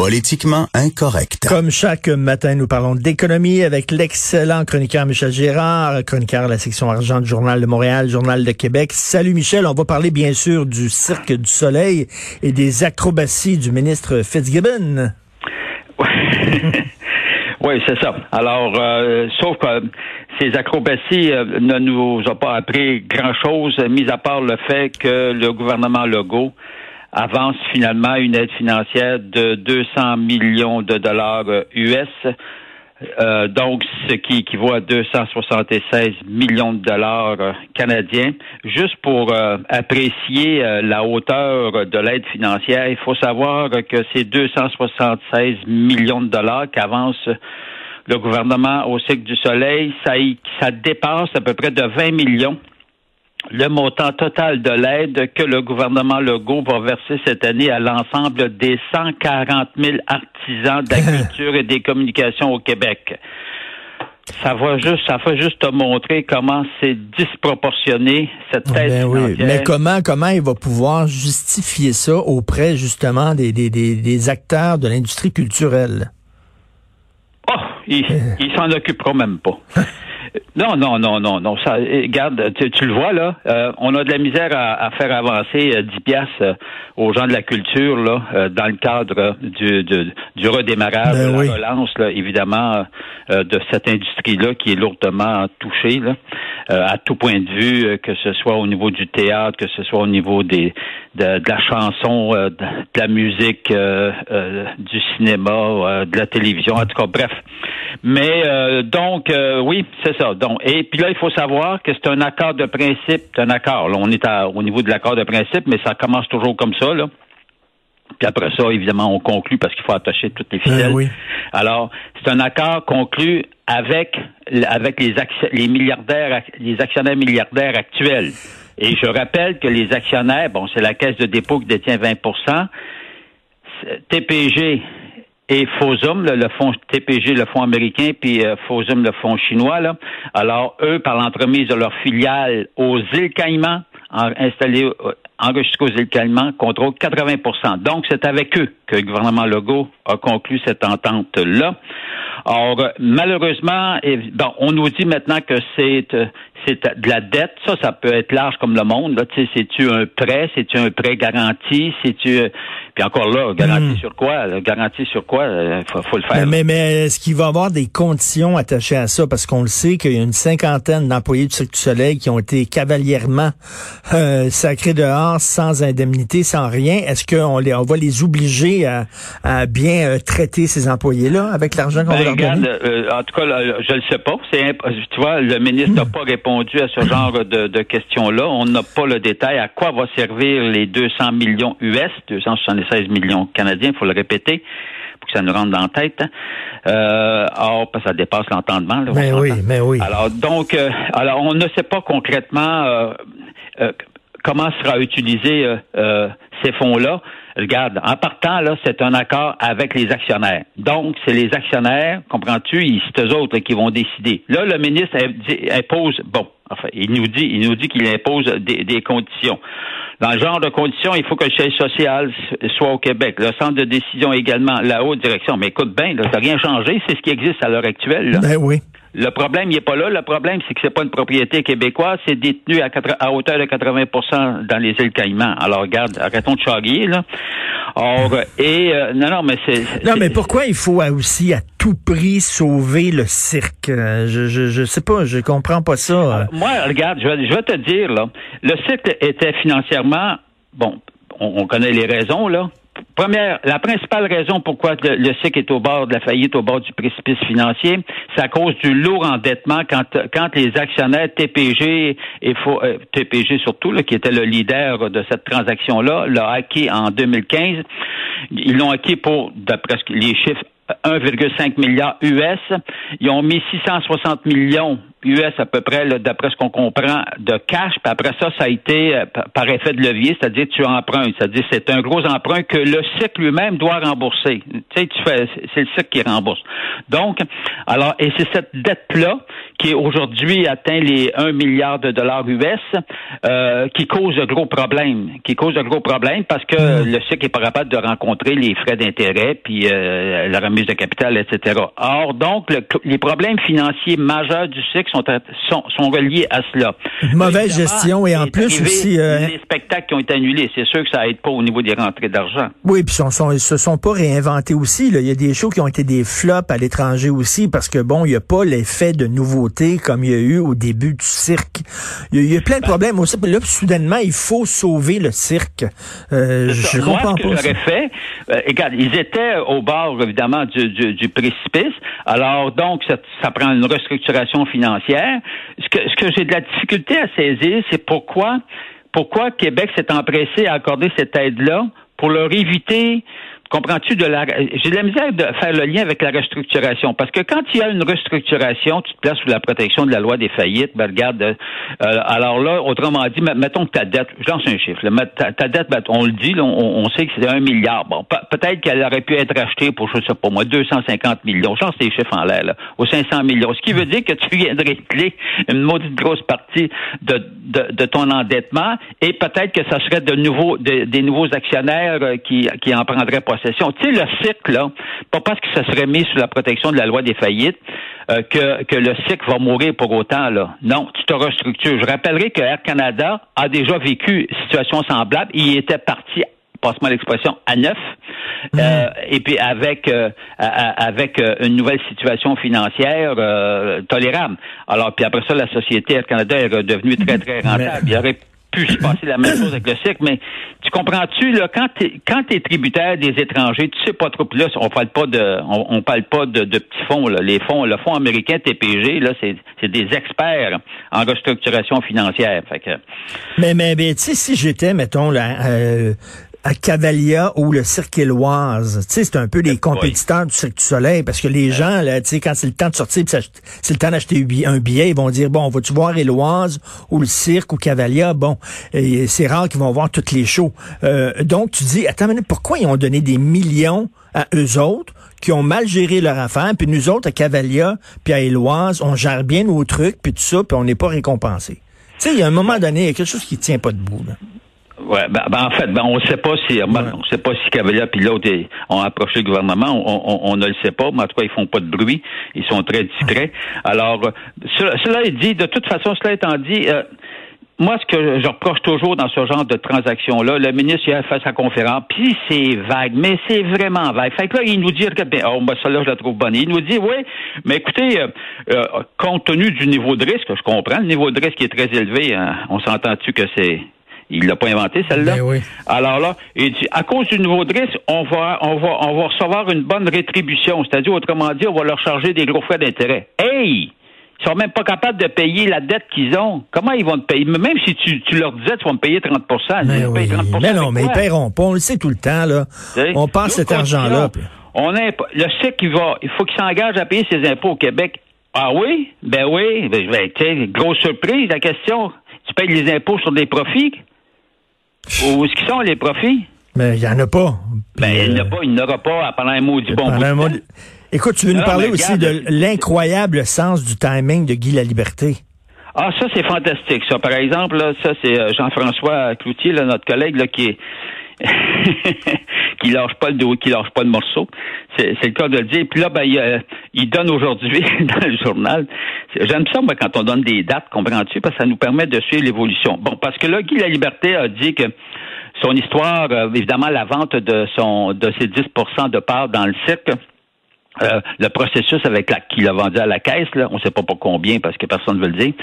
Politiquement incorrect. Comme chaque matin, nous parlons d'économie avec l'excellent chroniqueur Michel Gérard, chroniqueur de la section argent du Journal de Montréal, Journal de Québec. Salut Michel, on va parler bien sûr du Cirque du Soleil et des acrobaties du ministre Fitzgibbon. oui, c'est ça. Alors, euh, sauf que ces acrobaties euh, ne nous ont pas appris grand-chose, mis à part le fait que le gouvernement Legault avance finalement une aide financière de 200 millions de dollars US. Euh, donc, ce qui équivaut à 276 millions de dollars euh, canadiens. Juste pour euh, apprécier la hauteur de l'aide financière, il faut savoir que ces 276 millions de dollars qu'avance le gouvernement au cycle du soleil, ça, ça dépasse à peu près de 20 millions le montant total de l'aide que le gouvernement Legault va verser cette année à l'ensemble des 140 000 artisans de la culture et des communications au Québec. Ça va juste, ça va juste te montrer comment c'est disproportionné cette aide ben oui. Mais comment, comment il va pouvoir justifier ça auprès justement des, des, des, acteurs de l'industrie culturelle? Oh, il, il s'en occupera même pas. Non, non, non, non, non. Ça, eh, regarde, tu, le vois là. Euh, on a de la misère à, faire avancer 10 euh, piastres euh, aux gens de la culture là, dans le cadre du, du, redémarrage, ben de la relance, là, évidemment, de cette industrie-là qui est lourdement touchée là, à tout point de vue, que ce soit au niveau du théâtre, que ce soit au niveau des de, la chanson, de, la musique, du cinéma, de la télévision, en tout cas, bref. Mais donc, oui, c'est ça. Et puis là, il faut savoir que c'est un accord de principe, c'est un accord. Là, on est au niveau de l'accord de principe, mais ça commence toujours comme ça, là. Puis après ça, évidemment, on conclut parce qu'il faut attacher toutes les ben ficelles. Alors, c'est un accord conclu avec avec les les milliardaires, les actionnaires milliardaires actuels. Et je rappelle que les actionnaires, bon, c'est la caisse de dépôt qui détient 20% TPG et Fosum, le, fonds TPG, le fonds américain, puis euh, Fosum, le fonds chinois. Là. Alors, eux, par l'entremise de leur filiale aux îles Caïmans, installées euh, îles Caïmans, contrôlent 80% Donc, c'est avec eux que le gouvernement Legault a conclu cette entente-là. Or, malheureusement, bon, on nous dit maintenant que c'est euh, c'est de la dette. Ça, ça peut être large comme le monde. Là, c'est-tu un prêt, c'est-tu un prêt garanti, c'est-tu puis encore là, garantie hmm. sur quoi? Garantie sur quoi? Il euh, faut, le faire. Mais, mais, est-ce qu'il va y avoir des conditions attachées à ça? Parce qu'on le sait qu'il y a une cinquantaine d'employés du Cirque du Soleil qui ont été cavalièrement euh, sacrés dehors sans indemnité, sans rien. Est-ce qu'on les, on va les obliger à, à bien euh, traiter ces employés-là avec l'argent qu'on va leur donner? Euh, en tout cas, je ne sais pas. tu vois, le ministre n'a pas répondu à ce genre de, de questions-là. On n'a pas le détail à quoi va servir les 200 millions US, 276 millions canadiens, il faut le répéter pour que ça nous rentre dans la tête. Euh, or, ça dépasse l'entendement. Mais oui, mais oui. Alors, donc, euh, alors on ne sait pas concrètement euh comment sera utilisé euh, ces fonds-là. Regarde, en partant, là, c'est un accord avec les actionnaires. Donc, c'est les actionnaires, comprends-tu, c'est eux autres qui vont décider. Là, le ministre impose, bon, enfin, il nous dit, il nous dit qu'il impose des, des conditions. Dans le genre de conditions, il faut que le siège social soit au Québec. Le centre de décision également, la haute direction. Mais écoute bien, ça n'a rien changé. C'est ce qui existe à l'heure actuelle. Ben oui. Le problème, il n'est pas là. Le problème, c'est que c'est pas une propriété québécoise. C'est détenu à, à, hauteur de 80% dans les îles Caïmans. Alors, regarde, arrêtons de charrier, là. Or, et, euh, non, non, mais c'est... Non, mais pourquoi il faut aussi à tout prix sauver le cirque? Je, je, je sais pas, je comprends pas ça. moi, regarde, je vais, je vais te dire, là. Le cirque était financièrement, bon, on connaît les raisons, là première, la principale raison pourquoi le, le SIC est au bord de la faillite, au bord du précipice financier, c'est à cause du lourd endettement quand, quand les actionnaires TPG et euh, TPG surtout, là, qui était le leader de cette transaction-là, l'a acquis en 2015. Ils l'ont acquis pour, d'après les chiffres 1,5 milliard US. Ils ont mis 660 millions US à peu près, d'après ce qu'on comprend, de cash. Puis après ça, ça a été euh, par effet de levier, c'est-à-dire tu empruntes. C'est-à-dire c'est un gros emprunt que le cycle lui-même doit rembourser. Tu sais, tu fais, c'est le cycle qui rembourse. Donc, alors, et c'est cette dette-là qui aujourd'hui atteint les 1 milliard de dollars US, euh, qui cause de gros problèmes. Qui cause de gros problèmes parce que mmh. le cycle n'est pas capable de rencontrer les frais d'intérêt, puis euh, la remise de capital, etc. Or, donc, les problèmes financiers majeurs du cycle sont, sont, sont reliés à cela. mauvaise gestion et en plus aussi... Euh, les spectacles qui ont été annulés, c'est sûr que ça aide pas au niveau des rentrées d'argent. Oui, puis ils, se sont pas réinventés aussi. Là. Il y a des shows qui ont été des flops à l'étranger aussi parce que, bon, il n'y a pas l'effet de nouveauté comme il y a eu au début du cirque. Il y a, plein de ben, problèmes aussi. Là, soudainement, il faut sauver le cirque. Euh, je comprends pas. Ce que fait, euh, ils étaient au bord, évidemment, du, du, précipice. Alors, donc, ça, ça prend une restructuration financière ce que, ce que j'ai de la difficulté à saisir, c'est pourquoi, pourquoi Québec s'est empressé à accorder cette aide-là pour leur éviter Comprends-tu de la j'ai de la misère de faire le lien avec la restructuration parce que quand il y a une restructuration, tu te places sous la protection de la loi des faillites. Ben regarde, euh, alors là, autrement dit, mettons que ta dette, je lance un chiffre, ta, dette, ben, on le dit, on, sait que c'est un milliard. Bon, peut-être qu'elle aurait pu être achetée pour je sais pas moi 250 millions. Je lance des chiffres en l'air là, aux 500 millions. Ce qui veut dire que tu viendrais clé une maudite grosse partie de, de, ton endettement et peut-être que ça serait de nouveaux des nouveaux actionnaires euh, qui qui en prendraient pas tu sais, le cycle, là, pas parce que ça serait mis sous la protection de la loi des faillites, euh, que, que le cycle va mourir pour autant. Là. Non, tu te restructures. Je rappellerai que Air Canada a déjà vécu une situation semblable. Il était parti passe-moi l'expression, à neuf, mmh. euh, et puis avec euh, avec une nouvelle situation financière tolérable. Alors, puis après ça, la société Air Canada est redevenue très, très rentable. Il aurait pu se passer la même chose avec le cycle, mais tu comprends-tu, là, quand tu quand es tributaire des étrangers, tu sais pas trop, là, on parle pas de on, parle pas de, petits fonds, là. Les fonds, le fonds américain TPG, là, c'est des experts en restructuration financière. Fait que... Mais, mais, mais tu sais, si j'étais, mettons, là, euh, à Cavalia ou le Cirque Éloise. Tu sais, c'est un peu les compétiteurs du Cirque du Soleil parce que les gens, là, tu sais, quand c'est le temps de sortir, c'est le temps d'acheter un billet, ils vont dire, bon, vas-tu voir Éloise ou le Cirque ou Cavalia? Bon, c'est rare qu'ils vont voir toutes les shows. Euh, donc, tu dis, attends, pourquoi ils ont donné des millions à eux autres qui ont mal géré leur affaire, puis nous autres, à Cavalia, puis à Éloise, on gère bien nos trucs, puis tout ça, puis on n'est pas récompensé? Tu sais, il y a un moment donné, il y a quelque chose qui tient pas debout. Là. Ouais, ben, ben, en fait, ben, on ne sait pas si on sait pas si Cavalier puis l'autre ont approché le gouvernement. On, ne le sait pas, mais en tout cas, ils font pas de bruit. Ils sont très discrets. Alors, cela, est dit. De toute façon, cela étant dit. Euh, moi, ce que je reproche toujours dans ce genre de transaction-là, le ministre il a fait sa conférence, puis c'est vague, mais c'est vraiment vague. Fait que là, il nous dit, ben, oh, ben, celle-là, je la trouve bonne. Il nous dit, oui, mais écoutez, euh, euh, compte tenu du niveau de risque, je comprends, le niveau de risque est très élevé. Hein, on s'entend-tu que c'est il l'a pas inventé, celle-là? Ben Alors là, il dit, à cause du nouveau de risque, on va, on va, on va recevoir une bonne rétribution. C'est-à-dire, autrement dit, on va leur charger des gros frais d'intérêt. Hey! Ils sont même pas capables de payer la dette qu'ils ont. Comment ils vont te payer? Même si tu, tu leur disais, tu vas me payer 30 mais, oui. 30 mais non, mais ils paieront pas. On le sait tout le temps, là. On passe cet argent-là. On a, le sait qu'il va, il faut qu'il s'engage à payer ses impôts au Québec. Ah oui? Ben oui. Ben, ben grosse surprise, la question. Tu payes les impôts sur des profits? Où est-ce qu'ils sont, les profits? Mais il n'y en a pas. Ben, il n'y en a pas, il n'y aura pas pendant un mot du bon bout Écoute, tu veux nous parler aussi de l'incroyable sens du timing de Guy la Liberté. Ah, ça, c'est fantastique, ça. Par exemple, là, ça, c'est euh, Jean-François Cloutier, là, notre collègue, là, qui est qui lâche pas le qui lâche pas le morceau. C'est, le cas de le dire. Puis là, ben, il, donne aujourd'hui dans le journal. J'aime ça, moi, quand on donne des dates, comprends-tu, parce que ça nous permet de suivre l'évolution. Bon, parce que là, Guy La Liberté a dit que son histoire, euh, évidemment, la vente de son de ses 10% de part dans le cirque, euh, le processus avec la qu'il a vendu à la caisse, là, on ne sait pas pour combien parce que personne ne veut le dire,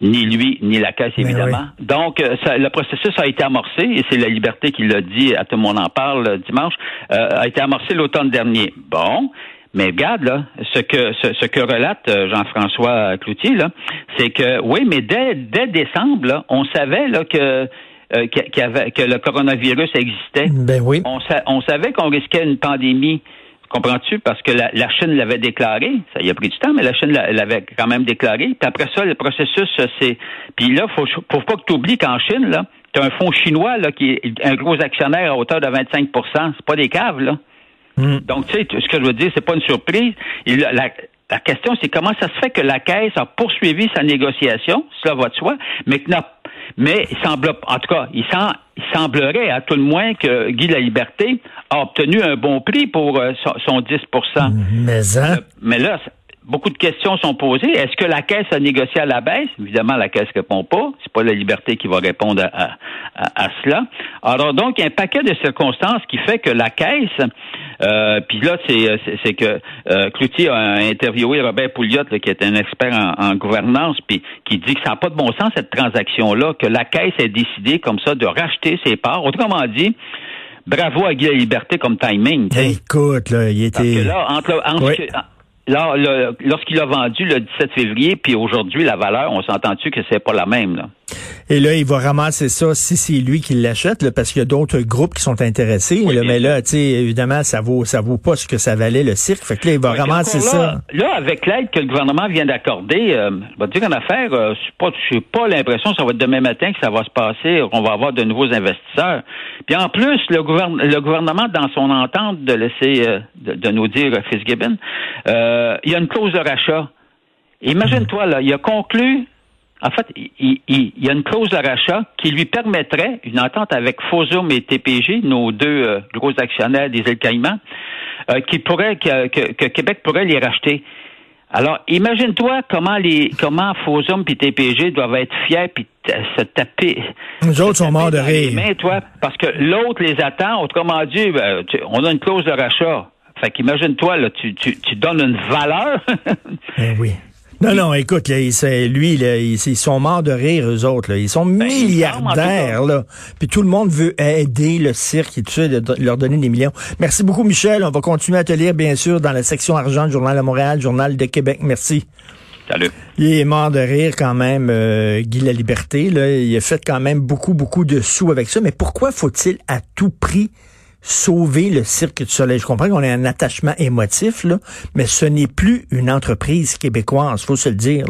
ni lui ni la caisse ben évidemment. Donc euh, le processus a été amorcé et c'est la Liberté qui l'a dit, à tout le monde en parle euh, dimanche, a été amorcé l'automne dernier. Bon, mais regarde là, ce que ce, que relate Jean-François Cloutier là, c'est que oui, mais dès dès décembre on savait là que que le coronavirus existait. Ben oui. On, on savait qu'on risquait une pandémie Comprends-tu? Parce que la, la Chine l'avait déclaré. Ça y a pris du temps, mais la Chine l'a- l'avait quand même déclaré. Puis après ça, le processus, euh, c'est. Puis là, faut, faut pas que tu oublies qu'en Chine, là, tu as un fonds chinois là, qui est un gros actionnaire à hauteur de 25% C'est pas des caves, là. Donc, tu sais, ce que je veux dire, c'est pas une surprise. Et la, la- la question, c'est comment ça se fait que la Caisse a poursuivi sa négociation, cela va de soi, mais que n'a- mais il semble, en tout cas, il, il semblerait à tout le moins que Guy La Liberté a obtenu un bon prix pour euh, son, son 10% Mais hein? mais là, beaucoup de questions sont posées. Est-ce que la Caisse a négocié à la baisse? Évidemment, la Caisse répond pas. C'est pas la liberté qui va répondre à, à- à- cela. Alors donc, il y a un paquet de circonstances qui fait que la Caisse, euh, puis là, c'est, c'est, c'est que euh, Cloutier a interviewé Robert Pouliot, là, qui est un expert en, en gouvernance, puis qui dit que ça n'a pas de bon sens, cette transaction-là, que la Caisse ait décidé comme ça de racheter ses parts. Autrement dit, bravo à Guy La Liberté comme timing. Écoute, là, il Parce était... que là, entre, entre- Oui. Lorsqu'il a vendu le 17 février, puis aujourd'hui, la valeur, on s'entend-tu que c'est pas la même, là? Et là, il va ramasser ça si c'est lui qui l'achète, parce qu'il y a d'autres groupes qui sont intéressés. Oui, là, mais là, tu sais, évidemment, ça vaut ça vaut pas ce que ça valait le cirque. Fait que là, il va ramasser ça. Là, avec l'aide que le gouvernement vient d'accorder, euh, je te dire en affaire, euh, c'est pas, j'ai pas l'impression que ça va être demain matin que ça va se passer, qu'on va avoir de nouveaux investisseurs. Puis en plus, le, gouverne- le gouvernement, dans son entente de laisser, euh, de, de nous dire euh, Fitzgibbon, euh, il y a une clause de rachat. Imagine-toi, là, il a conclu, en fait, il, il- il y a une clause de rachat qui lui permettrait, une entente avec Fosum et TPG, nos deux euh, gros actionnaires des îles Caïmans, euh, qui pourrait, que, que- que Québec pourrait les racheter. Alors, imagine-toi comment les, comment Fosum et TPG doivent être fiers puis se taper. Les autres sont morts de rire. mains, toi, parce que l'autre les attend. Autrement dit, ben, tu- on a une clause de rachat. Fait qu'imagine-toi, là, tu, tu, tu donnes une valeur. Eh oui. Non, non, écoute, là, il- lui, là, ils, ils sont morts de rire, eux autres. Là. Ils sont Ben, il milliardaires, là. Puis tout le monde veut aider le cirque et tout ça, de- de leur donner des millions. Merci beaucoup, Michel. On va continuer à te lire, bien sûr, dans la section argent du Journal de Montréal, Journal de Québec. Merci. Salut. Il est mort de rire quand même, euh, Guy La Liberté. Là. Il a fait quand même beaucoup, beaucoup de sous avec ça. Mais pourquoi faut-il à tout prix sauver le Cirque du Soleil? Je comprends qu'on a un attachement émotif, là, mais ce n'est plus une entreprise québécoise, faut se le dire.